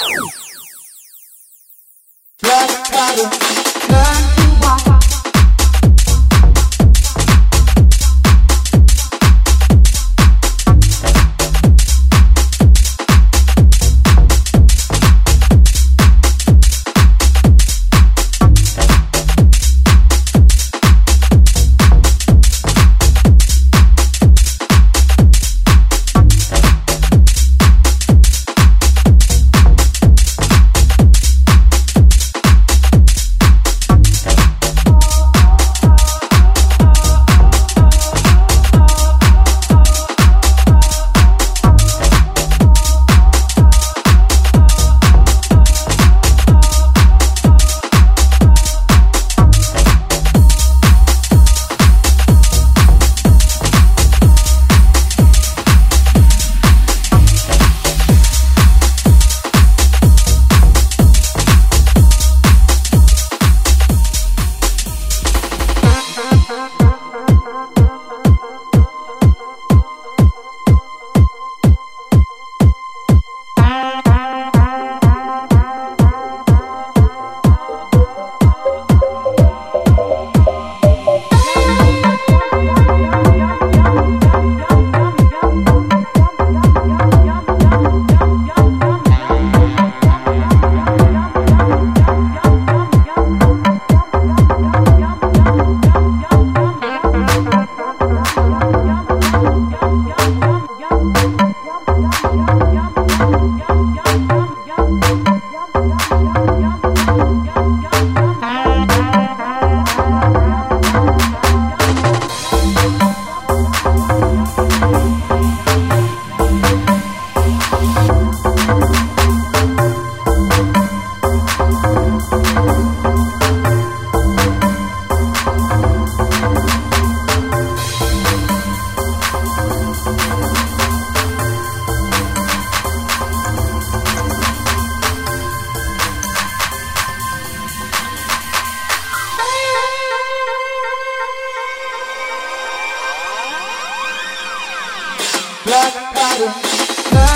Wow. Black powder.